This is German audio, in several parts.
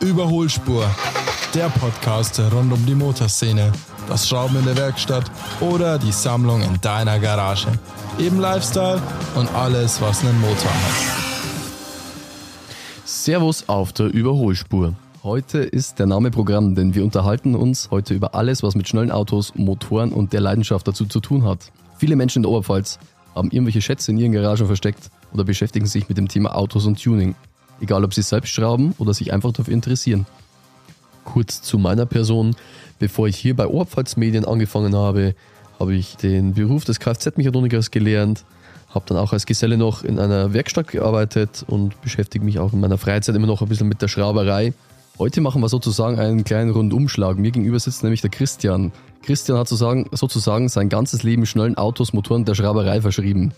Überholspur, der Podcast rund um die Motorszene, das Schrauben in der Werkstatt oder die Sammlung in deiner Garage. Eben Lifestyle und alles, was einen Motor hat. Servus auf der Überholspur. Heute ist der Name Programm, denn wir unterhalten uns heute über alles, was mit schnellen Autos, Motoren und der Leidenschaft dazu zu tun hat. Viele Menschen in der Oberpfalz haben irgendwelche Schätze in ihren Garagen versteckt oder beschäftigen sich mit dem Thema Autos und Tuning. Egal, ob sie selbst schrauben oder sich einfach dafür interessieren. Kurz zu meiner Person. Bevor ich hier bei Oberpfalz Medien angefangen habe, habe ich den Beruf des Kfz-Mechatronikers gelernt, habe dann auch als Geselle noch in einer Werkstatt gearbeitet und beschäftige mich auch in meiner Freizeit immer noch ein bisschen mit der Schrauberei. Heute machen wir sozusagen einen kleinen Rundumschlag. Mir gegenüber sitzt nämlich der Christian. Christian hat sozusagen, sozusagen sein ganzes Leben schnellen Autos, Motoren der Schrauberei verschrieben.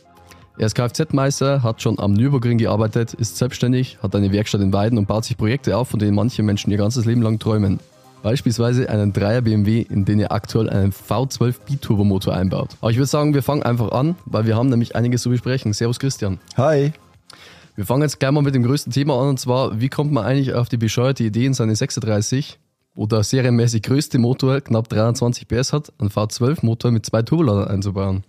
Er ist Kfz-Meister, hat schon am Nürburgring gearbeitet, ist selbstständig, hat eine Werkstatt in Weiden und baut sich Projekte auf, von denen manche Menschen ihr ganzes Leben lang träumen. Beispielsweise einen 3er BMW, in den er aktuell einen V12 Biturbomotor einbaut. Aber ich würde sagen, wir fangen einfach an, weil wir haben nämlich einiges zu besprechen. Servus Christian. Hi. Wir fangen jetzt gleich mal mit dem größten Thema an und zwar, wie kommt man eigentlich auf die bescheuerte Idee in seine 36 oder serienmäßig größte Motor, knapp 23 PS hat, einen V12-Motor mit zwei Turboladern einzubauen?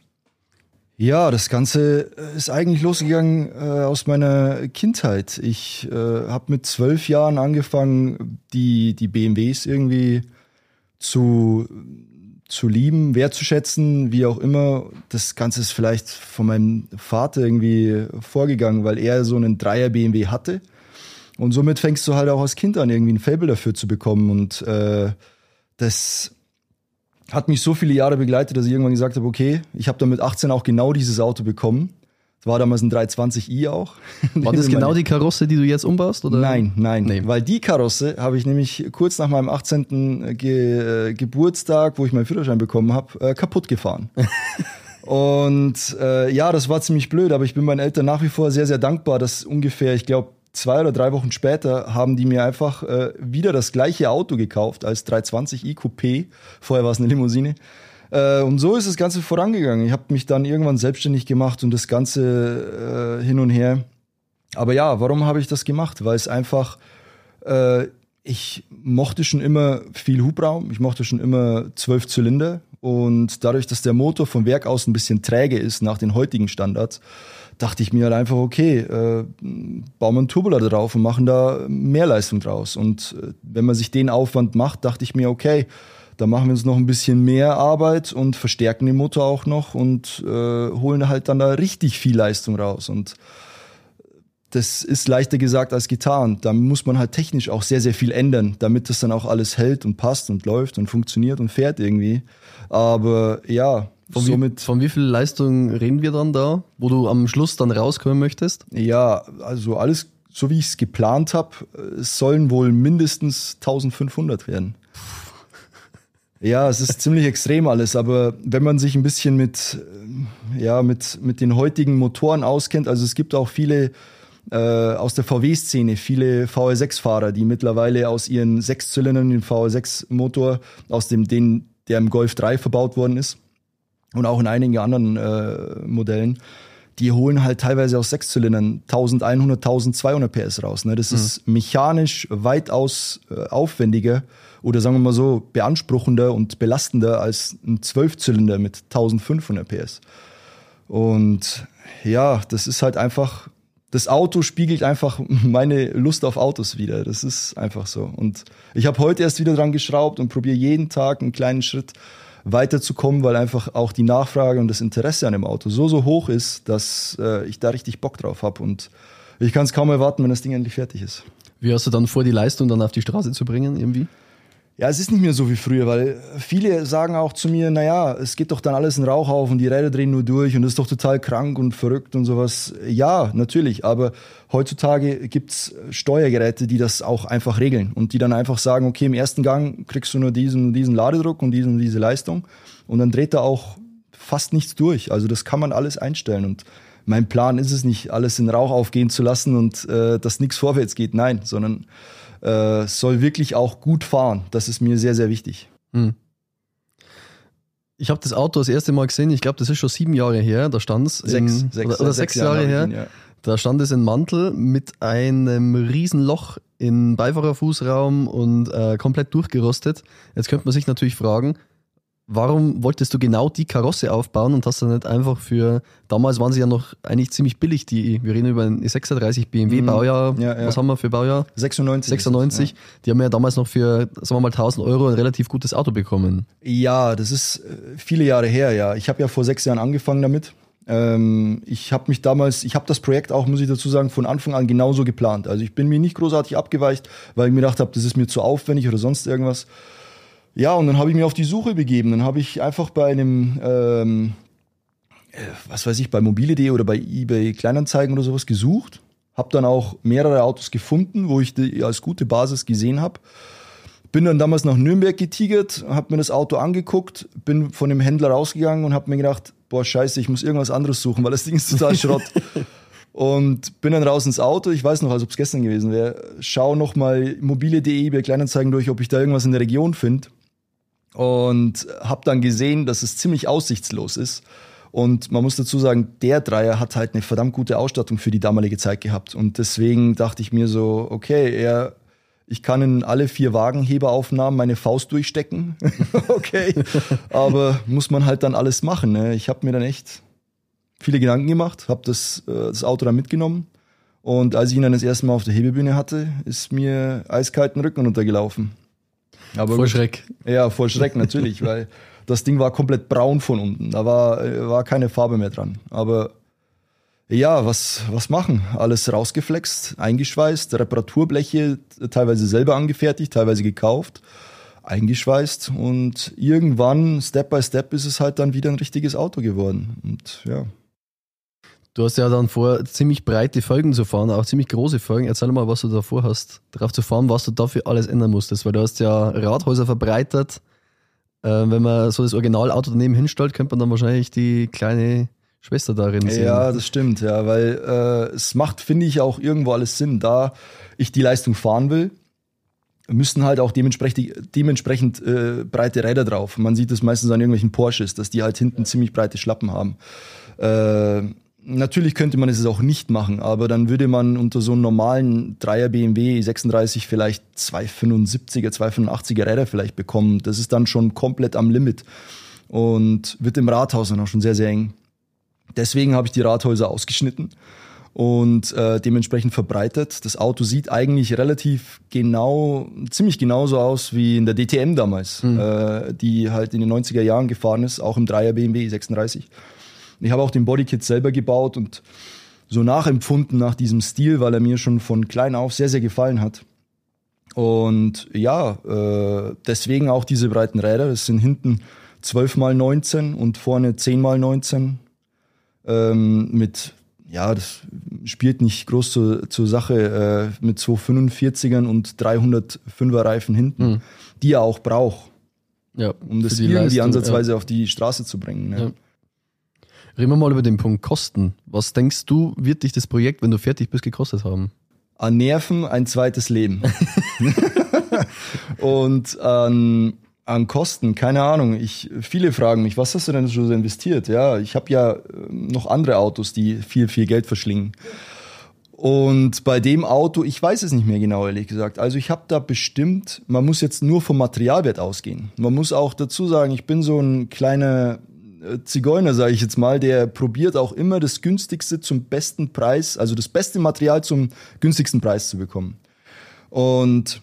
Ja, das Ganze ist eigentlich losgegangen äh, aus meiner Kindheit. Ich äh, habe mit zwölf Jahren angefangen, die, die BMWs irgendwie zu, zu lieben, wertzuschätzen, wie auch immer. Das Ganze ist vielleicht von meinem Vater irgendwie vorgegangen, weil er so einen Dreier BMW hatte. Und somit fängst du halt auch als Kind an, irgendwie ein Fable dafür zu bekommen. Und äh, das hat mich so viele Jahre begleitet, dass ich irgendwann gesagt habe, okay, ich habe dann mit 18 auch genau dieses Auto bekommen. Das war damals ein 320i auch. War das genau die Karosse, die du jetzt umbaust? Oder? Nein, nein, nee. weil die Karosse habe ich nämlich kurz nach meinem 18. Ge äh, Geburtstag, wo ich meinen Führerschein bekommen habe, äh, kaputt gefahren. Und äh, ja, das war ziemlich blöd, aber ich bin meinen Eltern nach wie vor sehr, sehr dankbar, dass ungefähr, ich glaube, zwei oder drei Wochen später haben die mir einfach äh, wieder das gleiche Auto gekauft als 320i Coupé. Vorher war es eine Limousine. Äh, und so ist das Ganze vorangegangen. Ich habe mich dann irgendwann selbstständig gemacht und das Ganze äh, hin und her. Aber ja, warum habe ich das gemacht? Weil es einfach, äh, ich mochte schon immer viel Hubraum, ich mochte schon immer zwölf Zylinder und dadurch, dass der Motor vom Werk aus ein bisschen träge ist nach den heutigen Standards, dachte ich mir halt einfach, okay, äh, bauen wir einen Turbolader drauf und machen da mehr Leistung draus. Und äh, wenn man sich den Aufwand macht, dachte ich mir, okay, da machen wir uns noch ein bisschen mehr Arbeit und verstärken den Motor auch noch und äh, holen halt dann da richtig viel Leistung raus. Und das ist leichter gesagt als getan. Da muss man halt technisch auch sehr, sehr viel ändern, damit das dann auch alles hält und passt und läuft und funktioniert und fährt irgendwie. Aber ja, von, Somit, wie, von wie viel Leistung reden wir dann da, wo du am Schluss dann rauskommen möchtest? Ja, also alles, so wie ich es geplant habe, sollen wohl mindestens 1500 werden. Ja, es ist ziemlich extrem alles, aber wenn man sich ein bisschen mit, ja, mit, mit den heutigen Motoren auskennt, also es gibt auch viele äh, aus der VW-Szene, viele VR6-Fahrer, die mittlerweile aus ihren Sechszylindern den VR6-Motor, aus dem, den, der im Golf 3 verbaut worden ist, und auch in einigen anderen äh, Modellen, die holen halt teilweise aus Sechszylindern 1100, 1200 PS raus. Ne? Das mhm. ist mechanisch weitaus äh, aufwendiger oder sagen wir mal so beanspruchender und belastender als ein Zwölfzylinder mit 1500 PS. Und ja, das ist halt einfach, das Auto spiegelt einfach meine Lust auf Autos wieder. Das ist einfach so. Und ich habe heute erst wieder dran geschraubt und probiere jeden Tag einen kleinen Schritt weiterzukommen, weil einfach auch die Nachfrage und das Interesse an dem Auto so, so hoch ist, dass äh, ich da richtig Bock drauf habe. Und ich kann es kaum erwarten, wenn das Ding endlich fertig ist. Wie hast du dann vor, die Leistung dann auf die Straße zu bringen, irgendwie? Ja, es ist nicht mehr so wie früher, weil viele sagen auch zu mir, naja, es geht doch dann alles in Rauch auf und die Räder drehen nur durch und das ist doch total krank und verrückt und sowas. Ja, natürlich, aber heutzutage gibt's Steuergeräte, die das auch einfach regeln und die dann einfach sagen, okay, im ersten Gang kriegst du nur diesen, diesen Ladedruck und diesen, diese Leistung und dann dreht da auch fast nichts durch. Also das kann man alles einstellen und mein Plan ist es nicht, alles in Rauch aufgehen zu lassen und äh, dass nichts vorwärts geht, nein, sondern äh, soll wirklich auch gut fahren. Das ist mir sehr, sehr wichtig. Hm. Ich habe das Auto das erste Mal gesehen, ich glaube, das ist schon sieben Jahre her, da stand es. Sechs, sechs, oder, oder sechs, sechs Jahre, Jahre her. Ihn, ja. Da stand es ein Mantel mit einem riesen Loch im Beifahrerfußraum und äh, komplett durchgerostet. Jetzt könnte man sich natürlich fragen, warum wolltest du genau die Karosse aufbauen und hast dann nicht einfach für, damals waren sie ja noch eigentlich ziemlich billig, die, wir reden über ein 36 BMW Mhm. Baujahr, Ja, ja. was haben wir für Baujahr? 96. 96. Die haben ja damals noch für, sagen wir mal, 1000 Euro ein relativ gutes Auto bekommen. Ja, das ist äh, viele Jahre her, ja. Ich habe ja vor sechs Jahren angefangen damit. Ähm, ich habe mich damals, ich habe das Projekt auch, muss ich dazu sagen, von Anfang an genauso geplant. Also ich bin mir nicht großartig abgeweicht, weil ich mir gedacht habe, das ist mir zu aufwendig oder sonst irgendwas. Ja, und dann habe ich mich auf die Suche begeben. Dann habe ich einfach bei einem, ähm, äh, was weiß ich, bei mobile.de oder bei eBay Kleinanzeigen oder sowas gesucht. Habe dann auch mehrere Autos gefunden, wo ich die als gute Basis gesehen habe. Bin dann damals nach Nürnberg getigert, habe mir das Auto angeguckt, bin von dem Händler rausgegangen und habe mir gedacht, boah scheiße, ich muss irgendwas anderes suchen, weil das Ding ist total Schrott. und bin dann raus ins Auto, ich weiß noch, als ob es gestern gewesen wäre, schau nochmal mobile.de bei Kleinanzeigen durch, ob ich da irgendwas in der Region finde. Und habe dann gesehen, dass es ziemlich aussichtslos ist. Und man muss dazu sagen, der Dreier hat halt eine verdammt gute Ausstattung für die damalige Zeit gehabt. Und deswegen dachte ich mir so, okay, er, ich kann in alle vier Wagenheberaufnahmen meine Faust durchstecken. okay. Aber muss man halt dann alles machen. Ne? Ich habe mir dann echt viele Gedanken gemacht, habe das, äh, das Auto dann mitgenommen. Und als ich ihn dann das erste Mal auf der Hebebühne hatte, ist mir eiskalten Rücken runtergelaufen. Aber Vor. Schreck. Ja, vor Schreck natürlich, weil das Ding war komplett braun von unten. Da war, äh, war keine Farbe mehr dran. Aber ja, was, was machen? Alles rausgeflext, eingeschweißt, Reparaturbleche teilweise selber angefertigt, teilweise gekauft, eingeschweißt und irgendwann, Step by Step, ist es halt dann wieder ein richtiges Auto geworden. Und ja. Du hast ja dann vor, ziemlich breite Folgen zu fahren, auch ziemlich große Folgen. Erzähl mal, was du davor hast, darauf zu fahren, was du dafür alles ändern musstest, weil du hast ja Rathäuser verbreitert. Äh, wenn man so das Originalauto daneben hinstellt, könnte man dann wahrscheinlich die kleine Schwester darin sehen. Ja, das stimmt, ja, weil äh, es macht, finde ich, auch irgendwo alles Sinn. Da ich die Leistung fahren will, müssen halt auch dementsprechend, dementsprechend äh, breite Räder drauf. Man sieht das meistens an irgendwelchen Porsches, dass die halt hinten ziemlich breite Schlappen haben. Äh, natürlich könnte man es auch nicht machen, aber dann würde man unter so einem normalen Dreier BMW 36 vielleicht 275er, 285er Räder vielleicht bekommen. Das ist dann schon komplett am Limit und wird im Rathaus dann auch schon sehr, sehr eng. Deswegen habe ich die Rathäuser ausgeschnitten und äh, dementsprechend verbreitet. Das Auto sieht eigentlich relativ genau, ziemlich genauso aus wie in der DTM damals, äh, die halt in den 90er Jahren gefahren ist, auch im 3er BMW 36. Ich habe auch den Bodykit selber gebaut und so nachempfunden nach diesem Stil, weil er mir schon von klein auf sehr, sehr gefallen hat. Und ja, äh, deswegen auch diese breiten Räder. Es sind hinten 12 mal 19 und vorne 10 mal 19 ähm, mit, ja, das spielt nicht groß zur, zur Sache, äh, mit 245ern und 305er Reifen hinten, die er auch braucht, ja, um das für die irgendwie Leistung, ansatzweise auf die Straße zu bringen. Ne? Ja. Reden wir mal über den Punkt Kosten. Was denkst du, wird dich das Projekt, wenn du fertig bist, gekostet haben? An Nerven ein zweites Leben. und an, an Kosten, keine Ahnung. Ich, viele fragen mich, was hast du denn schon so investiert? Ja, ich habe ja ähm, noch andere Autos, die viel, viel Geld verschlingen. Und bei dem Auto, ich weiß es nicht mehr genau, ehrlich gesagt. Also ich habe da bestimmt, man muss jetzt nur vom Materialwert ausgehen. Man muss auch dazu sagen, ich bin so ein kleiner äh, Zigeuner, sage ich jetzt mal, der probiert auch immer das günstigste zum besten Preis, also das beste Material zum günstigsten Preis zu bekommen. Und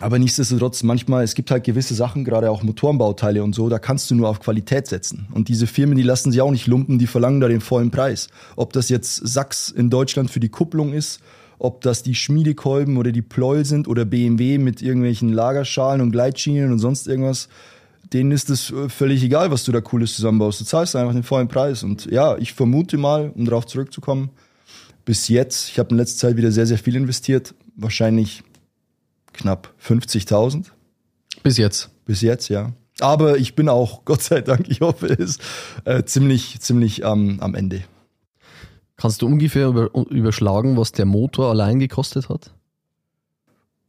aber nichtsdestotrotz, manchmal, es gibt halt gewisse Sachen, gerade auch Motorenbauteile und so, da kannst du nur auf Qualität setzen. Und diese Firmen, die lassen sich auch nicht lumpen, die verlangen da den vollen Preis. Ob das jetzt Sachs in Deutschland für die Kupplung ist, ob das die Schmiedekolben oder die Pleuel sind oder BMW mit irgendwelchen Lagerschalen und Gleitschienen und sonst irgendwas, denen ist es äh, völlig egal, was du da Cooles zusammenbaust. Du zahlst einfach den vollen Preis. Und ja, ich vermute mal, um darauf zurückzukommen, bis jetzt, ich habe in letzter Zeit wieder sehr, sehr viel investiert, wahrscheinlich knapp 50.000 Bis jetzt. bis jetzt, ja. Aber ich bin auch, Gott sei Dank, ich hoffe es, äh, ziemlich, ziemlich am am Ende. Kannst du ungefähr über, überschlagen, was der Motor allein gekostet hat?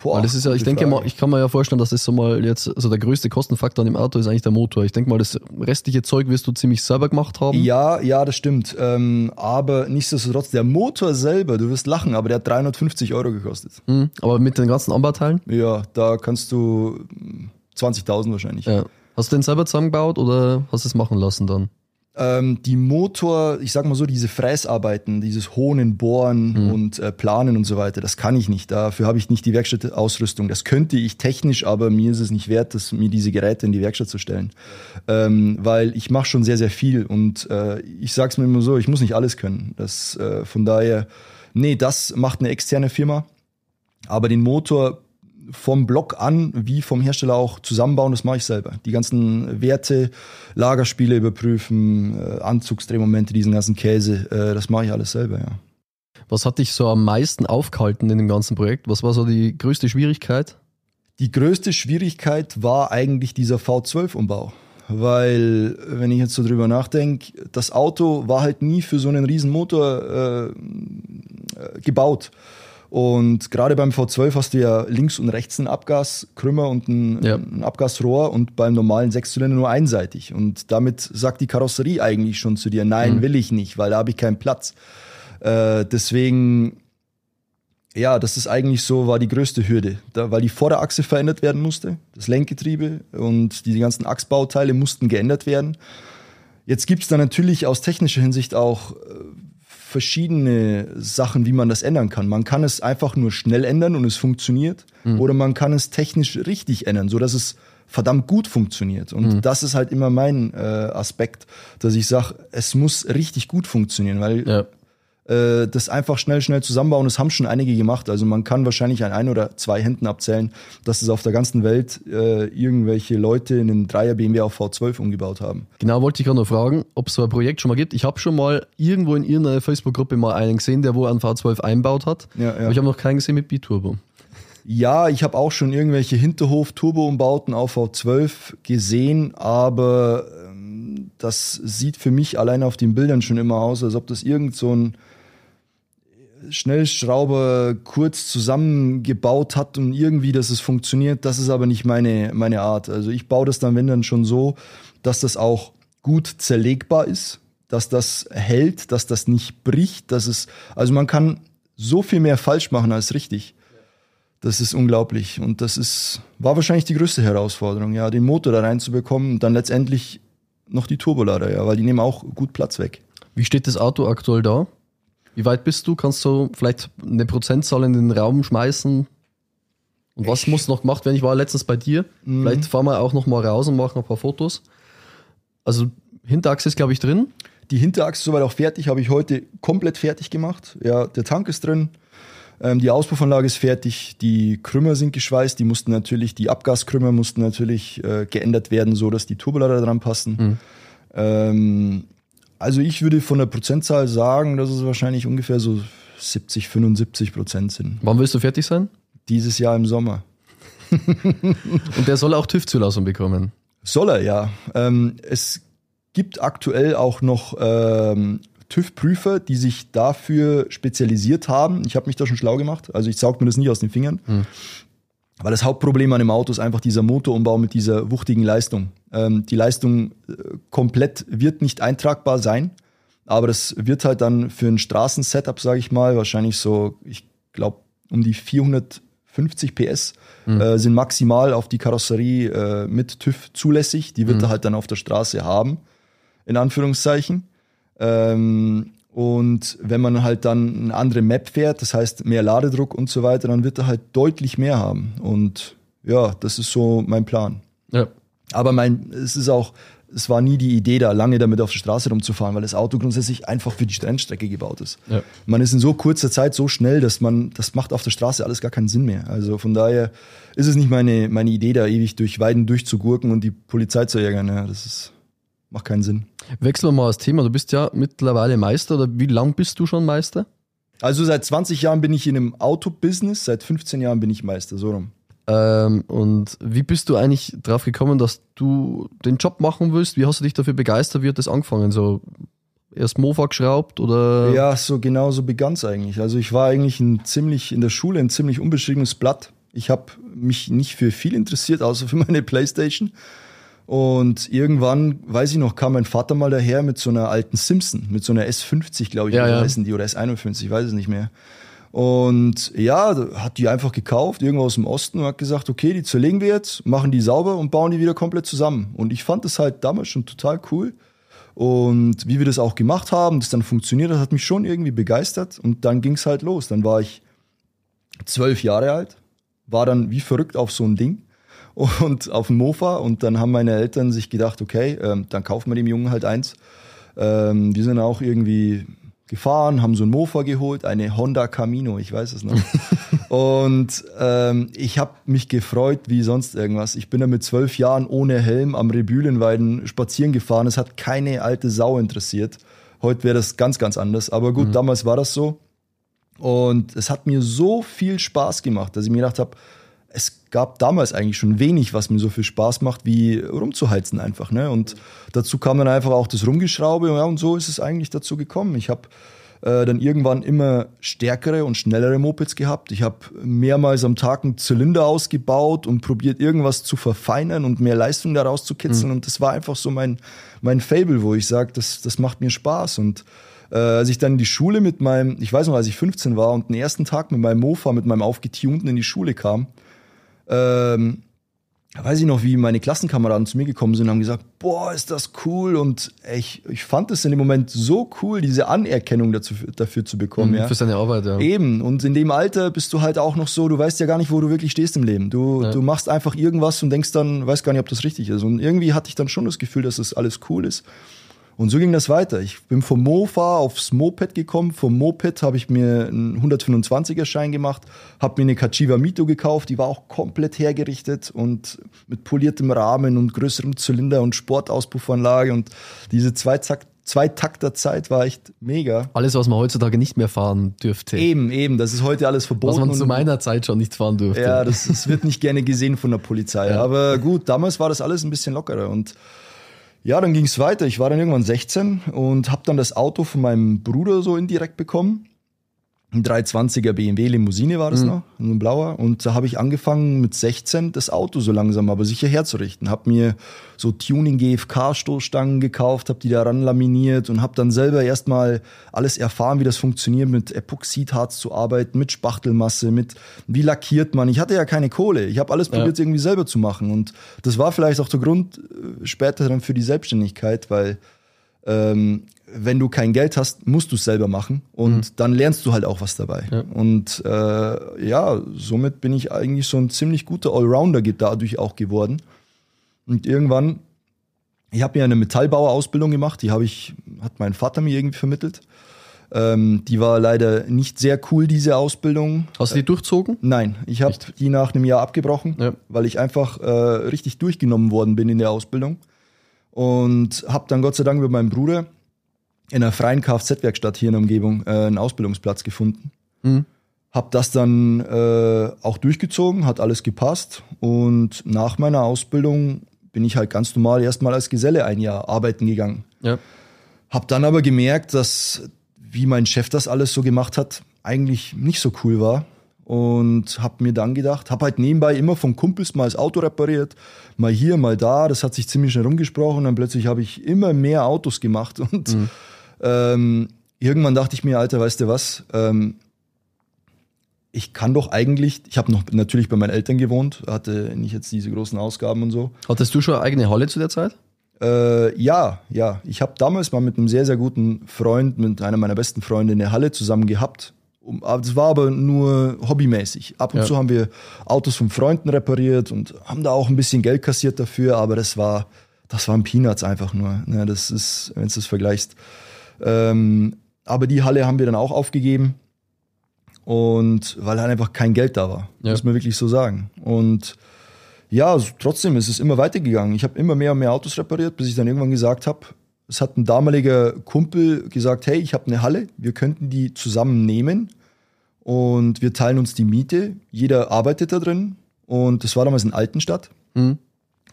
Boah, Weil das ist ja, ich denke mal, ich kann mir ja vorstellen, dass das so mal jetzt, also der größte Kostenfaktor an dem Auto ist eigentlich der Motor. Ich denke mal, das restliche Zeug wirst du ziemlich selber gemacht haben. Ja, ja, das stimmt. Ähm, aber nichtsdestotrotz, der Motor selber, du wirst lachen, aber der hat 350 Euro gekostet. Mhm, aber mit den ganzen Anbauteilen? Ja, da kannst du 20.000 wahrscheinlich. Ja. Hast du den selber zusammengebaut oder hast du es machen lassen dann? Ähm, die Motor, ich sag mal so, diese Fräsarbeiten, dieses Honen, Bohren mhm. und äh, Planen und so weiter, das kann ich nicht. Dafür habe ich nicht die Werkstattausrüstung. Das könnte ich technisch, aber mir ist es nicht wert, das, mir diese Geräte in die Werkstatt zu stellen. Ähm, weil ich mache schon sehr, sehr viel und äh, ich sag's mir immer so, ich muss nicht alles können. Das, äh, von daher, nee, das macht eine externe Firma. Aber den Motor vom Block an wie vom Hersteller auch zusammenbauen, das mache ich selber. Die ganzen Werte, Lagerspiele überprüfen, äh, Anzugsdrehmomente, diesen ganzen Käse, äh, das mache ich alles selber, ja. Was hat dich so am meisten aufgehalten in dem ganzen Projekt? Was war so die größte Schwierigkeit? Die größte Schwierigkeit war eigentlich dieser V12-Umbau. Weil, wenn ich jetzt so drüber nachdenke, das Auto war halt nie für so einen riesen Motor äh, äh gebaut. Und gerade beim V12 hast du ja links und rechts einen Abgaskrümmer und ein, ja. ein Abgasrohr und beim normalen Sechszylinder nur einseitig. Und damit sagt die Karosserie eigentlich schon zu dir, nein, mhm. will ich nicht, weil da habe ich keinen Platz. Äh, deswegen, ja, das ist eigentlich so, war die größte Hürde, da, weil die Vorderachse verändert werden musste, das Lenkgetriebe und die ganzen Achsbauteile mussten geändert werden. Jetzt gibt's da natürlich aus technischer Hinsicht auch äh, verschiedene Sachen, wie man das ändern kann. Man kann es einfach nur schnell ändern und es funktioniert. Mhm. Oder man kann es technisch richtig ändern, so dass es verdammt gut funktioniert. Und mhm. das ist halt immer mein äh, Aspekt, dass ich sage, es muss richtig gut funktionieren, weil ja äh, das einfach schnell, schnell zusammenbauen. Das haben schon einige gemacht. Also man kann wahrscheinlich an ein oder zwei Händen abzählen, dass es auf der ganzen Welt äh, irgendwelche Leute in einen Dreier BMW auf V12 umgebaut haben. Genau, wollte ich gerade noch fragen, ob es so ein Projekt schon mal gibt. Ich habe schon mal irgendwo in irgendeiner Facebook-Gruppe mal einen gesehen, der wo einen V12 einbaut hat. Ja, ja. Aber ich habe noch keinen gesehen mit Biturbo. Ja, ich habe auch schon irgendwelche Hinterhof-Turbo-Umbauten auf V12 gesehen, aber ähm, das sieht für mich alleine auf den Bildern schon immer aus, als ob das irgend so ein Schnellschrauber kurz zusammengebaut hat und irgendwie, dass es funktioniert, das ist aber nicht meine, meine Art. Also ich baue das dann, wenn dann schon so, dass das auch gut zerlegbar ist, dass das hält, dass das nicht bricht, dass es, also man kann so viel mehr falsch machen als richtig. Das ist unglaublich und das ist, war wahrscheinlich die größte Herausforderung, ja, den Motor da reinzubekommen und dann letztendlich noch die Turbolader, ja, weil die nehmen auch gut Platz weg. Wie steht das Auto aktuell da? Wie weit bist du? Kannst du vielleicht eine Prozentzahl in den Raum schmeißen? Und was ich. muss noch gemacht werden? Ich war letztens bei dir. Mhm. Vielleicht fahren wir auch noch mal raus und machen ein paar Fotos. Also Hinterachse ist, glaube ich, drin. Die Hinterachse ist soweit auch fertig, habe ich heute komplett fertig gemacht. Ja, der Tank ist drin. Ähm, die Auspuffanlage ist fertig, die Krümmer sind geschweißt, die mussten natürlich, die Abgaskrümmer mussten natürlich äh, geändert werden, so dass die Turbolader dran passen. Mhm. Ähm, also ich würde von der Prozentzahl sagen, dass es wahrscheinlich ungefähr so 70, 75 Prozent sind. Wann willst du fertig sein? Dieses Jahr im Sommer. Und der soll auch TÜV-Zulassung bekommen? Soll er, ja. Ähm, es gibt aktuell auch noch ähm, TÜV-Prüfer, die sich dafür spezialisiert haben. Ich habe mich da schon schlau gemacht. Also ich saug mir das nicht aus den Fingern. Hm. Weil das Hauptproblem an dem Auto ist einfach dieser Motorumbau mit dieser wuchtigen Leistung. Ähm, die Leistung äh, komplett wird nicht eintragbar sein, aber das wird halt dann für ein Straßensetup, sage ich mal, wahrscheinlich so, ich glaube, um die 450 PS mhm. äh, sind maximal auf die Karosserie äh, mit TÜV zulässig. Die wird mhm. er halt dann auf der Straße haben, in Anführungszeichen. Ähm, und wenn man halt dann eine andere Map fährt, das heißt mehr Ladedruck und so weiter, dann wird er halt deutlich mehr haben. Und ja, das ist so mein Plan. Ja. Aber mein, es ist auch, es war nie die Idee, da lange damit auf der Straße rumzufahren, weil das Auto grundsätzlich einfach für die Rennstrecke gebaut ist. Ja. Man ist in so kurzer Zeit so schnell, dass man, das macht auf der Straße alles gar keinen Sinn mehr. Also von daher ist es nicht meine, meine Idee, da ewig durch Weiden durchzugurken und die Polizei zu ärgern. Ja, das ist, macht keinen Sinn. Wechseln wir mal das Thema. Du bist ja mittlerweile Meister oder wie lang bist du schon Meister? Also seit 20 Jahren bin ich in einem Autobusiness, seit 15 Jahren bin ich Meister, so rum. Ähm, und wie bist du eigentlich drauf gekommen, dass du den Job machen willst? Wie hast du dich dafür begeistert? Wie hat das angefangen? So erst Mofa geschraubt oder? Ja, so genau so begann es eigentlich. Also ich war eigentlich ein ziemlich in der Schule ein ziemlich unbeschriebenes Blatt. Ich habe mich nicht für viel interessiert, außer für meine Playstation. Und irgendwann, weiß ich noch, kam mein Vater mal daher mit so einer alten Simpson, mit so einer S50, glaube ich, Ja, oder ja. heißen die, oder S51, ich weiß es nicht mehr. Und ja, hat die einfach gekauft, irgendwo aus dem Osten und hat gesagt, okay, die zerlegen wir jetzt, machen die sauber und bauen die wieder komplett zusammen. Und ich fand das halt damals schon total cool. Und wie wir das auch gemacht haben, das dann funktioniert hat, hat mich schon irgendwie begeistert. Und dann ging es halt los. Dann war ich zwölf Jahre alt, war dann wie verrückt auf so ein Ding und auf dem Mofa. Und dann haben meine Eltern sich gedacht, okay, ähm, dann kaufen wir dem Jungen halt eins. Ähm, wir sind auch irgendwie gefahren, haben so ein Mofa geholt, eine Honda Camino, ich weiß es noch. und ähm, ich habe mich gefreut wie sonst irgendwas. Ich bin da mit zwölf Jahren ohne Helm am Rebülenweiden spazieren gefahren. Es hat keine alte Sau interessiert. Heute wäre das ganz, ganz anders. Aber gut, damals war das so. Und es hat mir so viel Spaß gemacht, dass ich mir gedacht habe, es gab damals eigentlich schon wenig, was mir so viel Spaß macht, wie rumzuheizen einfach. Ne? Und dazu kam dann einfach auch das Rumgeschraube. Ja, und so ist es eigentlich dazu gekommen. Ich habe äh, dann irgendwann immer stärkere und schnellere Mopeds gehabt. Ich habe mehrmals am Tag einen Zylinder ausgebaut und probiert, irgendwas zu verfeinern und mehr Leistung daraus zu kitzeln. Und das war einfach so mein, mein Fable, wo ich sage, das, das macht mir Spaß. Und äh, als ich dann in die Schule mit meinem, ich weiß noch, als ich 15 war und den ersten Tag mit meinem Mofa, mit meinem aufgetunten in die Schule kam, ähm, weiß ich noch, wie meine Klassenkameraden zu mir gekommen sind und haben gesagt, boah, ist das cool. Und ich, ich fand es in dem Moment so cool, diese Anerkennung dazu, dafür zu bekommen. ja. Für seine Arbeit, ja. Eben. Und in dem Alter bist du halt auch noch so, du weißt ja gar nicht, wo du wirklich stehst im Leben. Du, Ja. du machst einfach irgendwas und denkst dann, weißt gar nicht, ob das richtig ist. Und irgendwie hatte ich dann schon das Gefühl, dass das alles cool ist. Und so ging das weiter. Ich bin vom Mofa aufs Moped gekommen. Vom Moped habe ich mir einen 125er Schein gemacht, habe mir eine Kachiva Mito gekauft, die war auch komplett hergerichtet und mit poliertem Rahmen und größerem Zylinder und Sportauspuffanlage und diese Zweitakt Zweitakterzeit war echt mega. Alles, was man heutzutage nicht mehr fahren dürfte. Eben, eben, das ist heute alles verboten. was man zu meiner Zeit schon nicht fahren durfte. ja, das, das wird nicht gerne gesehen von der Polizei. Ja. Aber gut, damals war das alles ein bisschen lockerer. Und ja, dann ging es weiter. Ich war dann irgendwann 16 und habe dann das Auto von meinem Bruder so indirekt bekommen. Ein 320er BMW Limousine war das noch, ein blauer. Und da habe ich angefangen mit 16 das Auto so langsam aber sicher herzurichten. Habe mir so Tuning GFK Stoßstangen gekauft, habe die daran laminiert und habe dann selber erstmal alles erfahren, wie das funktioniert, mit Epoxidharz zu arbeiten, mit Spachtelmasse, mit wie lackiert man. Ich hatte ja keine Kohle. Ich habe alles probiert irgendwie selber zu machen und das war vielleicht auch der Grund äh, später dann für die Selbstständigkeit, weil ähm, wenn du kein Geld hast, musst du es selber machen und dann lernst du halt auch was dabei. Ja. Und äh, ja, somit bin ich eigentlich so ein ziemlich guter Allrounder dadurch auch geworden. Und irgendwann, ich habe mir eine Metallbauerausbildung gemacht, die habe ich, hat mein Vater mir irgendwie vermittelt. Ähm, die war leider nicht sehr cool, diese Ausbildung. Hast du die durchzogen? Nein, ich habe die nach einem Jahr abgebrochen, Ja. weil ich einfach äh, richtig durchgenommen worden bin in der Ausbildung. Und habe dann Gott sei Dank mit meinem Bruder in einer freien Kfz-Werkstatt hier in der Umgebung äh, einen Ausbildungsplatz gefunden. Mhm. Hab das dann äh, auch durchgezogen, hat alles gepasst. Und nach meiner Ausbildung bin ich halt ganz normal erstmal als Geselle ein Jahr arbeiten gegangen. Ja. Hab dann aber gemerkt, dass, wie mein Chef das alles so gemacht hat, eigentlich nicht so cool war. Und hab mir dann gedacht, hab halt nebenbei immer von Kumpels mal das Auto repariert, mal hier, mal da. Das hat sich ziemlich schnell rumgesprochen. Dann plötzlich habe ich immer mehr Autos gemacht. Und ähm, irgendwann dachte ich mir, Alter, weißt du was? Ähm, ich kann doch eigentlich, ich habe noch natürlich bei meinen Eltern gewohnt, hatte nicht jetzt diese großen Ausgaben und so. Hattest du schon eine eigene Halle zu der Zeit? Äh, ja, ja. Ich habe damals mal mit einem sehr, sehr guten Freund, mit einer meiner besten Freunde in der Halle zusammen gehabt. Um, das war aber nur hobbymäßig. Ab und Ja. zu haben wir Autos von Freunden repariert und haben da auch ein bisschen Geld kassiert dafür, aber das war, das waren Peanuts einfach nur. Ne, das ist, wenn du das vergleichst. Ähm, aber die Halle haben wir dann auch aufgegeben. Und weil halt einfach kein Geld da war, Ja. muss man wirklich so sagen. Und ja, trotzdem ist es immer weitergegangen. Ich habe immer mehr und mehr Autos repariert, bis ich dann irgendwann gesagt habe, es hat ein damaliger Kumpel gesagt, hey, ich habe eine Halle, wir könnten die zusammen nehmen und wir teilen uns die Miete. Jeder arbeitet da drin und das war damals in Altenstadt, Mhm.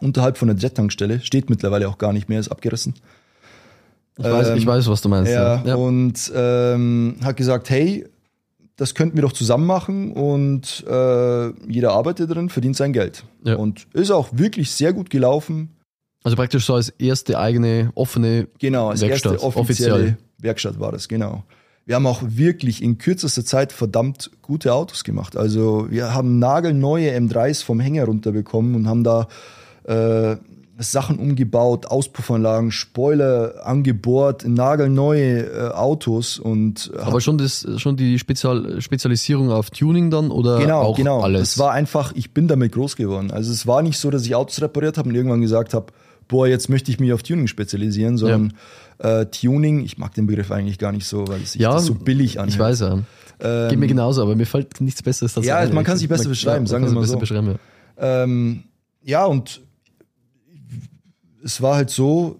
unterhalb von der Jet-Tankstelle, steht mittlerweile auch gar nicht mehr, ist abgerissen. Ich, weiß, Ähm, ich weiß, was du meinst. Ja, ja. und ähm, hat gesagt, hey, das könnten wir doch zusammen machen und äh, jeder arbeitet drin, verdient sein Geld. Ja. Und ist auch wirklich sehr gut gelaufen. Also praktisch so als erste eigene offene Genau, als Werkstatt, erste offizielle offiziell. Werkstatt war das, genau. Wir haben auch wirklich in kürzester Zeit verdammt gute Autos gemacht. Also wir haben nagelneue M3s vom Hänger runterbekommen und haben da äh, Sachen umgebaut, Auspuffanlagen, Spoiler angebohrt, nagelneue äh, Autos und äh, Aber schon das, schon die Spezial, Spezialisierung auf Tuning dann oder Genau, auch genau. alles? Es war einfach, ich bin damit groß geworden. Also es war nicht so, dass ich Autos repariert habe und irgendwann gesagt habe, boah, jetzt möchte ich mich auf Tuning spezialisieren, sondern äh, Tuning, ich mag den Begriff eigentlich gar nicht so, weil es sich ja, so billig anhört. Ich weiß ja. Ähm, Geht mir genauso, aber mir fällt nichts Besseres dazu Ja, ein, man kann sich besser beschreiben, sagen wir mal so. beschreiben, ja. Ähm, ja, und es war halt so,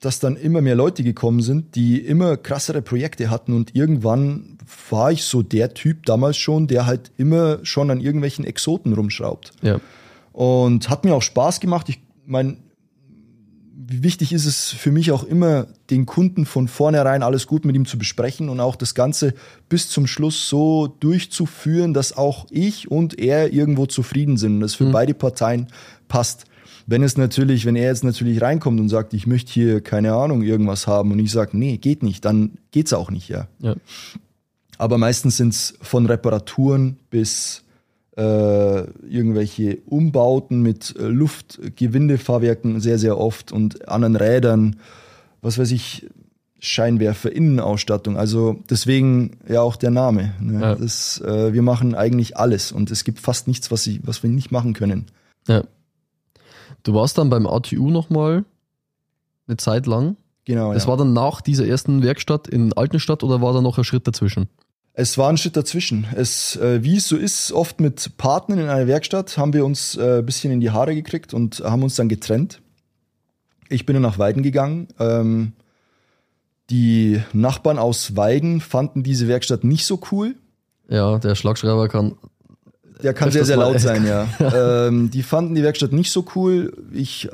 dass dann immer mehr Leute gekommen sind, die immer krassere Projekte hatten und irgendwann war ich so der Typ damals schon, der halt immer schon an irgendwelchen Exoten rumschraubt. ja. Und hat mir auch Spaß gemacht. Ich meine, wie wichtig ist es für mich auch immer, den Kunden von vornherein alles gut mit ihm zu besprechen und auch das Ganze bis zum Schluss so durchzuführen, dass auch ich und er irgendwo zufrieden sind und das für beide Parteien passt. Wenn es natürlich, wenn er jetzt natürlich reinkommt und sagt, ich möchte hier keine Ahnung irgendwas haben und ich sage, nee, geht nicht, dann geht's auch nicht, ja. Ja. Aber meistens sind es von Reparaturen bis äh, irgendwelche Umbauten mit äh, Luftgewindefahrwerken sehr, sehr oft und anderen Rädern, was weiß ich, Scheinwerfer, Innenausstattung. Also deswegen ja auch der Name. Ne? Ja. Das, äh, wir machen eigentlich alles und es gibt fast nichts, was, ich, was wir nicht machen können. ja. Du warst dann beim ATU nochmal eine Zeit lang. Genau. Das ja. war dann nach dieser ersten Werkstatt in Altenstadt oder war da noch ein Schritt dazwischen? Es war ein Schritt dazwischen. Es, äh, wie es so ist, oft mit Partnern in einer Werkstatt haben wir uns äh, ein bisschen in die Haare gekriegt und haben uns dann getrennt. Ich bin dann nach Weiden gegangen. Ähm, die Nachbarn aus Weiden fanden diese Werkstatt nicht so cool. Ja, der Schlagschreiber kann. Der kann sehr, sehr laut sein, ja. ähm, die fanden die Werkstatt nicht so cool. Ich äh,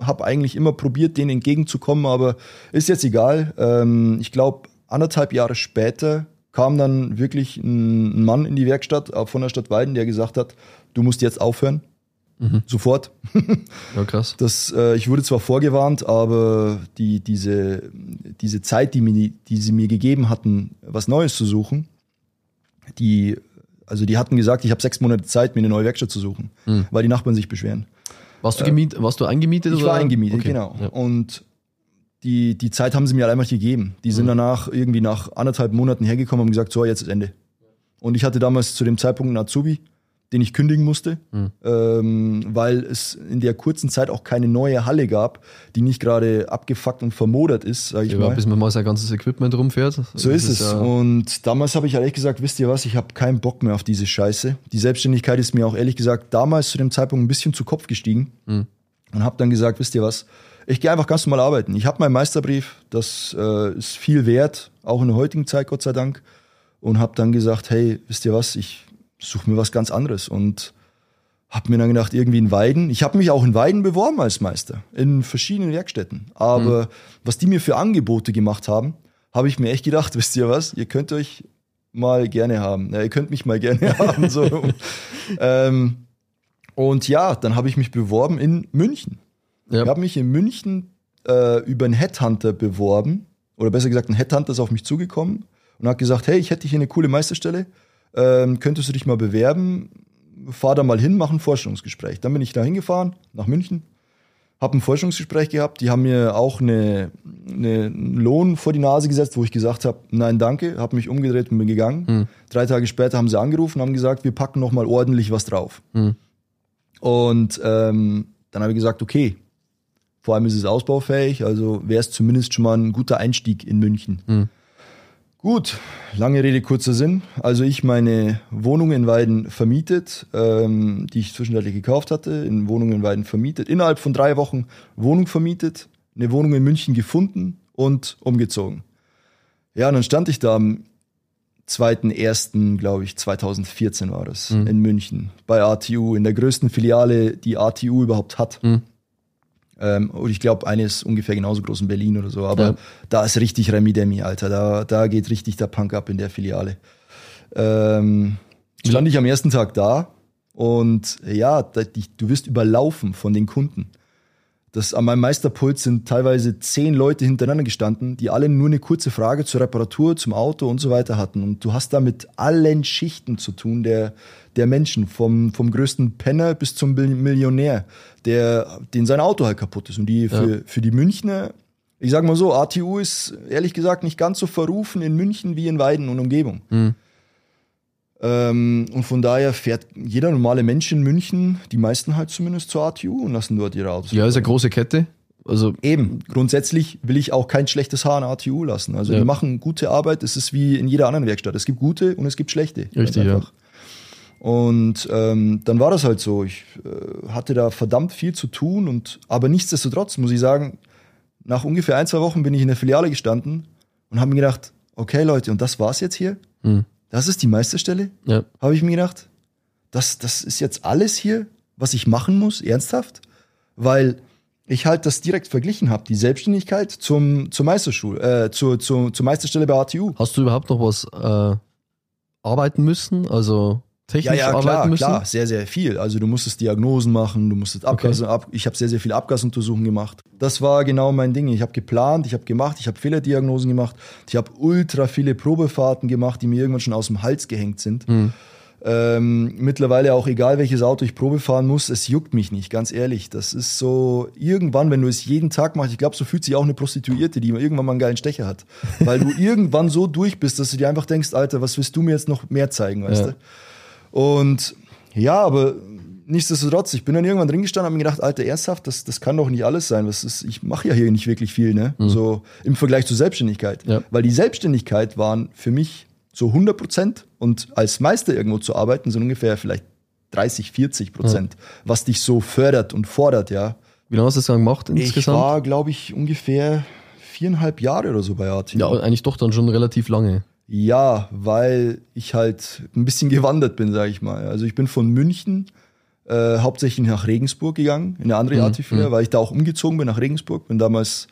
habe eigentlich immer probiert, denen entgegenzukommen, aber ist jetzt egal. Ähm, ich glaube, anderthalb Jahre später kam dann wirklich ein, Mann in die Werkstatt äh, von der Stadt Weiden, der gesagt hat, du musst jetzt aufhören. Sofort. Ja, krass. Das, äh, ich wurde zwar vorgewarnt, aber die, diese, diese Zeit, die, mir, die sie mir gegeben hatten, was Neues zu suchen, die, also die hatten gesagt, ich habe sechs Monate Zeit, mir eine neue Werkstatt zu suchen, weil die Nachbarn sich beschweren. Warst du, gemiet, warst du eingemietet? Äh, Ich oder? war eingemietet, Okay. genau. Ja. Und die, die Zeit haben sie mir halt einfach gegeben. Die sind danach irgendwie nach anderthalb Monaten hergekommen und haben gesagt, so, jetzt ist Ende. Und ich hatte damals zu dem Zeitpunkt einen Azubi, den ich kündigen musste, ähm, weil es in der kurzen Zeit auch keine neue Halle gab, die nicht gerade abgefuckt und vermodert ist, sag ich Ja, mal. bis man mal sein ganzes Equipment rumfährt. So ist es. Ja, Und damals habe ich halt echt gesagt, wisst ihr was, ich habe keinen Bock mehr auf diese Scheiße. Die Selbstständigkeit ist mir auch ehrlich gesagt damals zu dem Zeitpunkt ein bisschen zu Kopf gestiegen Mhm. und habe dann gesagt, wisst ihr was, ich gehe einfach ganz normal arbeiten. Ich habe meinen Meisterbrief, das äh, ist viel wert, auch in der heutigen Zeit, Gott sei Dank. Und habe dann gesagt, hey, wisst ihr was, ich suche mir was ganz anderes. Und habe mir dann gedacht, irgendwie in Weiden. Ich habe mich auch in Weiden beworben als Meister, in verschiedenen Werkstätten. Aber was die mir für Angebote gemacht haben, habe ich mir echt gedacht, wisst ihr was, ihr könnt euch mal gerne haben. Ja, ihr könnt mich mal gerne haben. So. ähm, und ja, dann habe ich mich beworben in München. Ja. Ich habe mich in München äh, über einen Headhunter beworben. Oder besser gesagt, ein Headhunter ist auf mich zugekommen und hat gesagt, hey, ich hätte hier eine coole Meisterstelle. Ähm, könntest du dich mal bewerben? Fahr da mal hin, mach ein Vorstellungsgespräch. Dann bin ich da hingefahren, nach München, habe ein Forschungsgespräch gehabt. Die haben mir auch eine, eine, einen Lohn vor die Nase gesetzt, wo ich gesagt habe, nein, danke, habe mich umgedreht und bin gegangen. Drei Tage später haben sie angerufen und haben gesagt, wir packen noch mal ordentlich was drauf. Und ähm, dann habe ich gesagt, okay, vor allem ist es ausbaufähig, also wäre es zumindest schon mal ein guter Einstieg in München. Gut, lange Rede, kurzer Sinn. Also ich meine Wohnung in Weiden vermietet, ähm, die ich zwischenzeitlich gekauft hatte, in Wohnung in Weiden vermietet. Innerhalb von drei Wochen Wohnung vermietet, eine Wohnung in München gefunden und umgezogen. Ja, und dann stand ich da am 2.1., glaube ich, 2014 war das, in München, bei ATU, in der größten Filiale, die ATU überhaupt hat. Ähm, und ich glaube, eine ist ungefähr genauso groß in Berlin oder so. Aber Ja. da ist richtig Remi Demi, Alter. Da, da geht richtig der Punk ab in der Filiale. ähm, stand ich am ersten Tag da und ja, da- die- du wirst überlaufen von den Kunden. Das, an meinem Meisterpult sind teilweise zehn Leute hintereinander gestanden, die alle nur eine kurze Frage zur Reparatur, zum Auto und so weiter hatten. Und du hast da mit allen Schichten zu tun der, der Menschen, vom, vom größten Penner bis zum Millionär, der, den sein Auto halt kaputt ist. Und die für, für die Münchner, ich sag mal so, ATU ist ehrlich gesagt nicht ganz so verrufen in München wie in Weiden und Umgebung. Ähm, und von daher fährt jeder normale Mensch in München, die meisten halt zumindest zur ATU und lassen dort ihre Autos. Ja, ist eine große Kette. Also Eben, grundsätzlich will ich auch kein schlechtes Haar an ATU lassen. Also Ja. die machen gute Arbeit, es ist wie in jeder anderen Werkstatt. Es gibt gute und es gibt schlechte. Richtig, ja. einfach. Und ähm, dann war das halt so. Ich äh, hatte da verdammt viel zu tun und aber nichtsdestotrotz muss ich sagen, nach ungefähr ein, zwei Wochen bin ich in der Filiale gestanden und habe mir gedacht, okay Leute, und das war's jetzt hier? Hm. Das ist die Meisterstelle? ja. habe ich mir gedacht. Das, das ist jetzt alles hier, was ich machen muss, ernsthaft? Weil ich halt das direkt verglichen habe, die Selbstständigkeit zum, zur Meisterschule, äh, zur, zur, zur Meisterstelle bei ATU. Hast du überhaupt noch was äh, arbeiten müssen? Also technisch arbeiten klar, müssen? klar, sehr, sehr viel. Also du musstest Diagnosen machen, du musstest Abgas, ab, ich habe sehr, sehr viele Abgasuntersuchungen gemacht. Das war genau mein Ding. Ich habe geplant, ich habe gemacht, ich habe Fehlerdiagnosen gemacht, ich habe ultra viele Probefahrten gemacht, die mir irgendwann schon aus dem Hals gehängt sind. Ähm, mittlerweile auch egal, welches Auto ich Probe fahren muss, es juckt mich nicht, ganz ehrlich. Das ist so, irgendwann, wenn du es jeden Tag machst, ich glaube, so fühlt sich auch eine Prostituierte, die irgendwann mal einen geilen Stecher hat. Weil du irgendwann so durch bist, dass du dir einfach denkst, Alter, was willst du mir jetzt noch mehr zeigen, weißt Ja. du? Und ja, aber nichtsdestotrotz, ich bin dann irgendwann drin gestanden und habe mir gedacht, Alter, ernsthaft, das, das kann doch nicht alles sein. Was ist, ich mache ja hier nicht wirklich viel, ne? So im Vergleich zur Selbstständigkeit. Ja. Weil die Selbstständigkeit waren für mich so 100 Prozent und als Meister irgendwo zu arbeiten sind ungefähr vielleicht 30, 40 Prozent, was dich so fördert und fordert, ja. Wie lange hast du das dann gemacht Ich insgesamt? war, glaube ich, ungefähr viereinhalb Jahre oder so bei AT. ja, eigentlich doch dann schon relativ lange. Ja, weil ich halt ein bisschen gewandert bin, sage ich mal. Also ich bin von München äh, hauptsächlich nach Regensburg gegangen, in eine andere AT4, weil ich da auch umgezogen bin nach Regensburg. Bin damals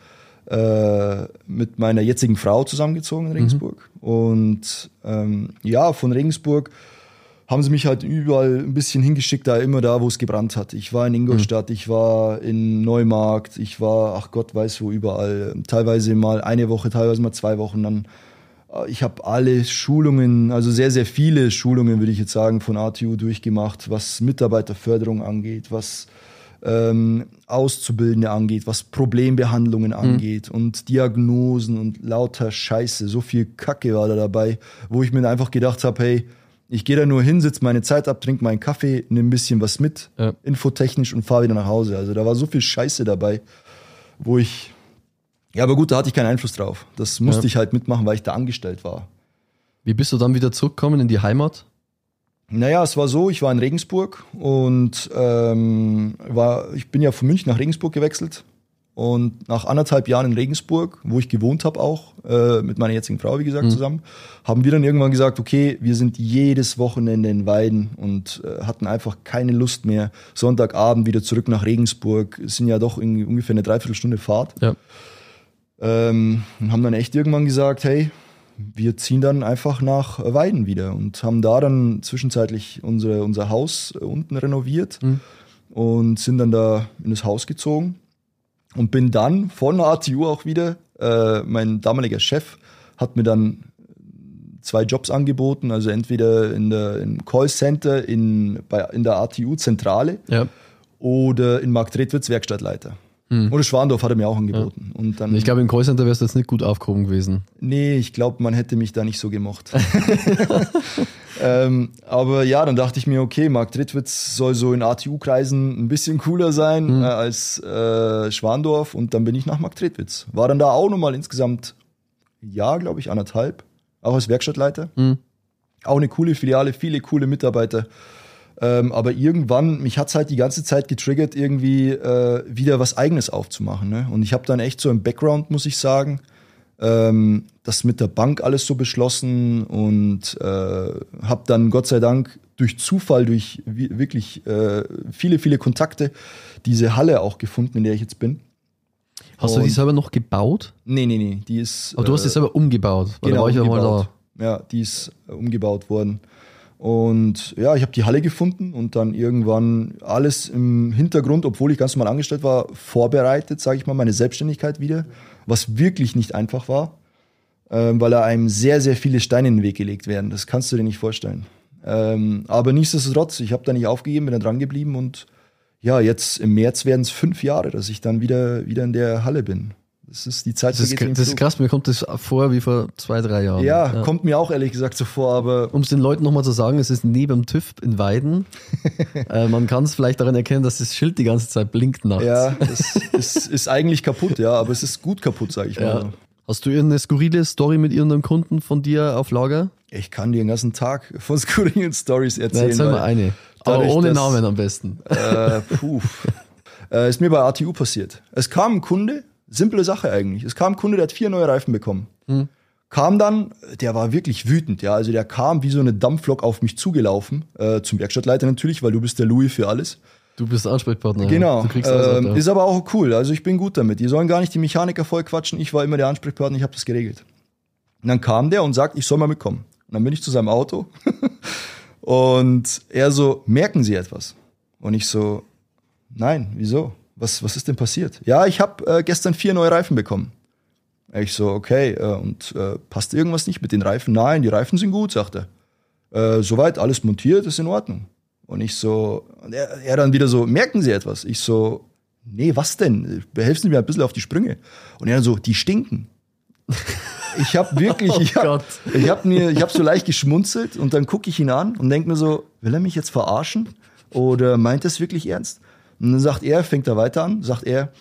äh, mit meiner jetzigen Frau zusammengezogen in Regensburg. Und ähm, ja, von Regensburg haben sie mich halt überall ein bisschen hingeschickt, da immer da, wo es gebrannt hat. Ich war in Ingolstadt, ich war in Neumarkt, ich war, ach Gott weiß wo, überall. Teilweise mal eine Woche, teilweise mal zwei Wochen. Dann, ich habe alle Schulungen, also sehr, sehr viele Schulungen, würde ich jetzt sagen, von ATU durchgemacht, was Mitarbeiterförderung angeht, was ähm, Auszubildende angeht, was Problembehandlungen angeht und Diagnosen und lauter Scheiße. So viel Kacke war da dabei, wo ich mir einfach gedacht habe, hey, ich gehe da nur hin, sitze meine Zeit ab, trinke meinen Kaffee, nehme ein bisschen was mit, Ja. infotechnisch und fahre wieder nach Hause. Also da war so viel Scheiße dabei, wo ich. Ja, aber gut, da hatte ich keinen Einfluss drauf. Das musste Ja. ich halt mitmachen, weil ich da angestellt war. Wie bist du dann wieder zurückgekommen in die Heimat? Naja, es war so, ich war in Regensburg und ähm, war, ich bin ja von München nach Regensburg gewechselt. Und nach anderthalb Jahren in Regensburg, wo ich gewohnt habe auch, äh, mit meiner jetzigen Frau, wie gesagt, zusammen, haben wir dann irgendwann gesagt, okay, wir sind jedes Wochenende in Weiden und äh, hatten einfach keine Lust mehr. Sonntagabend wieder zurück nach Regensburg. Es sind ja doch irgendwie ungefähr eine Dreiviertelstunde Fahrt. Ja. Ähm, und haben dann echt irgendwann gesagt, hey, wir ziehen dann einfach nach Weiden wieder und haben da dann zwischenzeitlich unsere, unser Haus unten renoviert und sind dann da in das Haus gezogen und bin dann von der ATU auch wieder, äh, mein damaliger Chef hat mir dann zwei Jobs angeboten, also entweder in der, im Callcenter in, bei, in der ATU-Zentrale Ja. oder in Marktredwitz Werkstattleiter. Oder Schwandorf hat er mir auch angeboten. Und dann, Ich glaube, im Callcenter wärst du jetzt nicht gut aufgehoben gewesen. Nee, ich glaube, man hätte mich da nicht so gemocht. ähm, aber ja, dann dachte ich mir, okay, Mark Drittwitz soll so in ATU-Kreisen ein bisschen cooler sein äh, als äh, Schwandorf und dann bin ich nach Mark Drittwitz. War dann da auch nochmal insgesamt ein Jahr, glaube ich, anderthalb, auch als Werkstattleiter. Auch eine coole Filiale, viele coole Mitarbeiter. Ähm, aber irgendwann, mich hat's halt die ganze Zeit getriggert, irgendwie äh, wieder was Eigenes aufzumachen. Ne? Und ich habe dann echt so im Background, muss ich sagen, ähm, das mit der Bank alles so beschlossen und äh, habe dann Gott sei Dank durch Zufall, durch wi- wirklich äh, viele, viele Kontakte diese Halle auch gefunden, in der ich jetzt bin. Hast du die Und- selber noch gebaut? Nee, nee, nee, die ist. Aber du hast äh, die selber umgebaut. Weil genau, da war ich ja mal umgebaut. Ja, die ist äh, umgebaut worden. Und ja, ich habe die Halle gefunden und dann irgendwann alles im Hintergrund, obwohl ich ganz normal angestellt war, vorbereitet, sage ich mal, meine Selbstständigkeit wieder, was wirklich nicht einfach war, ähm, weil da einem sehr, sehr viele Steine in den Weg gelegt werden. Das kannst du dir nicht vorstellen. Ähm, aber nichtsdestotrotz, ich habe da nicht aufgegeben, bin da dran geblieben und ja, jetzt im März werden es fünf Jahre, dass ich dann wieder, wieder in der Halle bin. Das ist die Zeit. Das ist, das ist krass, mir kommt das vor wie vor zwei, drei Jahren. Ja, ja. kommt mir auch ehrlich gesagt so vor, aber. Um es den Leuten nochmal zu sagen, es ist neben dem TÜV in Weiden. äh, man kann es vielleicht daran erkennen, dass das Schild die ganze Zeit blinkt nachts. Ja, es ist, ist eigentlich kaputt, ja, aber es ist gut kaputt, sage ich mal. Hast du irgendeine skurrile Story mit irgendeinem Kunden von dir auf Lager? Ich kann dir den ganzen Tag von skurrilen Stories erzählen. Na, erzähl mal eine. Aber ohne dass, Namen am besten. Äh, puh. äh, ist mir bei ATU passiert. Es kam ein Kunde, simple Sache eigentlich. Es kam ein Kunde, der hat vier neue Reifen bekommen. Hm. Kam dann, der war wirklich wütend, ja. Also der kam wie so eine Dampflok auf mich zugelaufen, äh, zum Werkstattleiter natürlich, weil du bist der Louis für alles. Du bist Ansprechpartner. Genau. Du kriegst alles ähm, ist aber auch cool. Also ich bin gut damit. Die sollen gar nicht die Mechaniker voll quatschen. Ich war immer der Ansprechpartner, ich habe das geregelt. Und dann kam der und sagt, ich soll mal mitkommen. Und dann bin ich zu seinem Auto und er so, merken Sie etwas? Und ich so, nein, wieso? Was, was ist denn passiert? Ja, ich habe äh, gestern vier neue Reifen bekommen. Ich so, okay, äh, und äh, passt irgendwas nicht mit den Reifen? Nein, die Reifen sind gut, sagt er. Äh, soweit alles montiert, ist in Ordnung. Und ich so, er, er dann wieder so, merken Sie etwas? Ich so, nee, was denn? Behelfen Sie mir ein bisschen auf die Sprünge. Und er dann so, die stinken. Ich habe wirklich, oh ich habe hab mir, ich habe so leicht geschmunzelt und dann gucke ich ihn an und denke mir so, will er mich jetzt verarschen oder meint er es wirklich ernst? Und dann sagt er, fängt er weiter an, sagt er,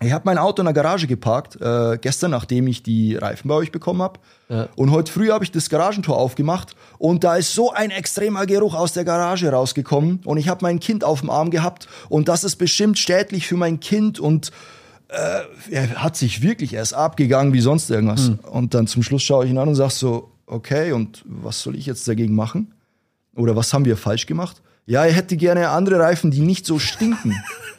ich habe mein Auto in der Garage geparkt, äh, gestern, nachdem ich die Reifen bei euch bekommen habe. Ja. Und heute früh habe ich das Garagentor aufgemacht und da ist so ein extremer Geruch aus der Garage rausgekommen. Und ich habe mein Kind auf dem Arm gehabt und das ist bestimmt schädlich für mein Kind und äh, er hat sich wirklich erst abgegangen wie sonst irgendwas. Mhm. Und dann zum Schluss schaue ich ihn an und sage so, okay, und was soll ich jetzt dagegen machen? Oder was haben wir falsch gemacht? Ja, er hätte gerne andere Reifen, die nicht so stinken.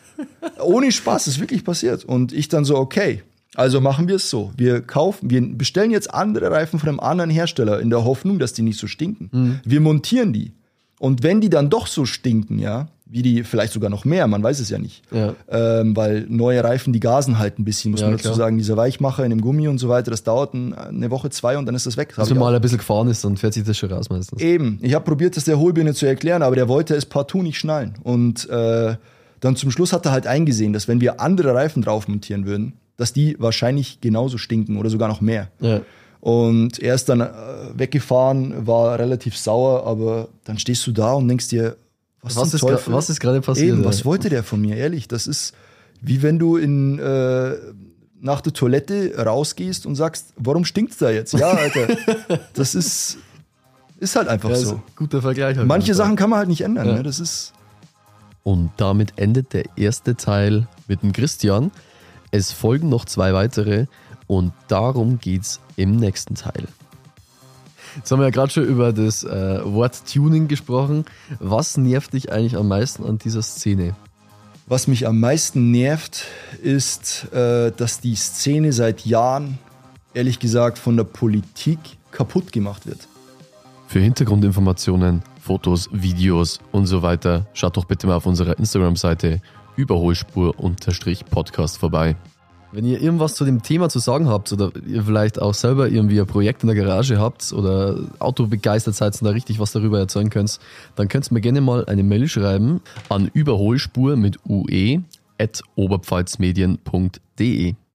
Ohne Spaß, das ist wirklich passiert. Und ich dann so, okay, also machen wir es so. Wir kaufen, wir bestellen jetzt andere Reifen von einem anderen Hersteller in der Hoffnung, dass die nicht so stinken. Mhm. Wir montieren die. Und wenn die dann doch so stinken, ja, wie die vielleicht sogar noch mehr, man weiß es ja nicht. Ja. Ähm, weil neue Reifen, die gasen halt ein bisschen, muss ja, man dazu klar. sagen. Dieser Weichmacher in dem Gummi und so weiter, das dauert eine Woche, zwei und dann ist das weg. Also wenn mal ein bisschen gefahren ist, dann fährt sich das schon raus meistens. Eben. Ich habe probiert, das der Hohlbirne zu erklären, aber der wollte es partout nicht schnallen. Und äh, dann zum Schluss hat er halt eingesehen, dass wenn wir andere Reifen drauf montieren würden, dass die wahrscheinlich genauso stinken oder sogar noch mehr. Ja. Und er ist dann äh, weggefahren, war relativ sauer, aber dann stehst du da und denkst dir, was, was, ist, was ist gerade passiert? Eben, was wollte der von mir? Ehrlich, das ist wie wenn du in, äh, nach der Toilette rausgehst und sagst, warum stinkt's da jetzt? Ja, Alter, das ist, ist halt einfach ja, so. Guter Vergleich. Halt Manche Sachen kann man halt nicht ändern. Ja. Ne? Das ist. Und damit endet der erste Teil mit dem Christian. Es folgen noch zwei weitere und darum geht's im nächsten Teil. Jetzt haben wir ja gerade schon über das äh, Wort Tuning gesprochen. Was nervt dich eigentlich am meisten an dieser Szene? Was mich am meisten nervt, ist, äh, dass die Szene seit Jahren, ehrlich gesagt, von der Politik kaputt gemacht wird. Für Hintergrundinformationen, Fotos, Videos und so weiter, schaut doch bitte mal auf unserer Instagram-Seite Überholspur-Podcast vorbei. Wenn ihr irgendwas zu dem Thema zu sagen habt oder ihr vielleicht auch selber irgendwie ein Projekt in der Garage habt oder Auto begeistert seid und da richtig was darüber erzeugen könnt, dann könnt ihr mir gerne mal eine Mail schreiben an überholspur mit ue at oberpfalzmedien.de.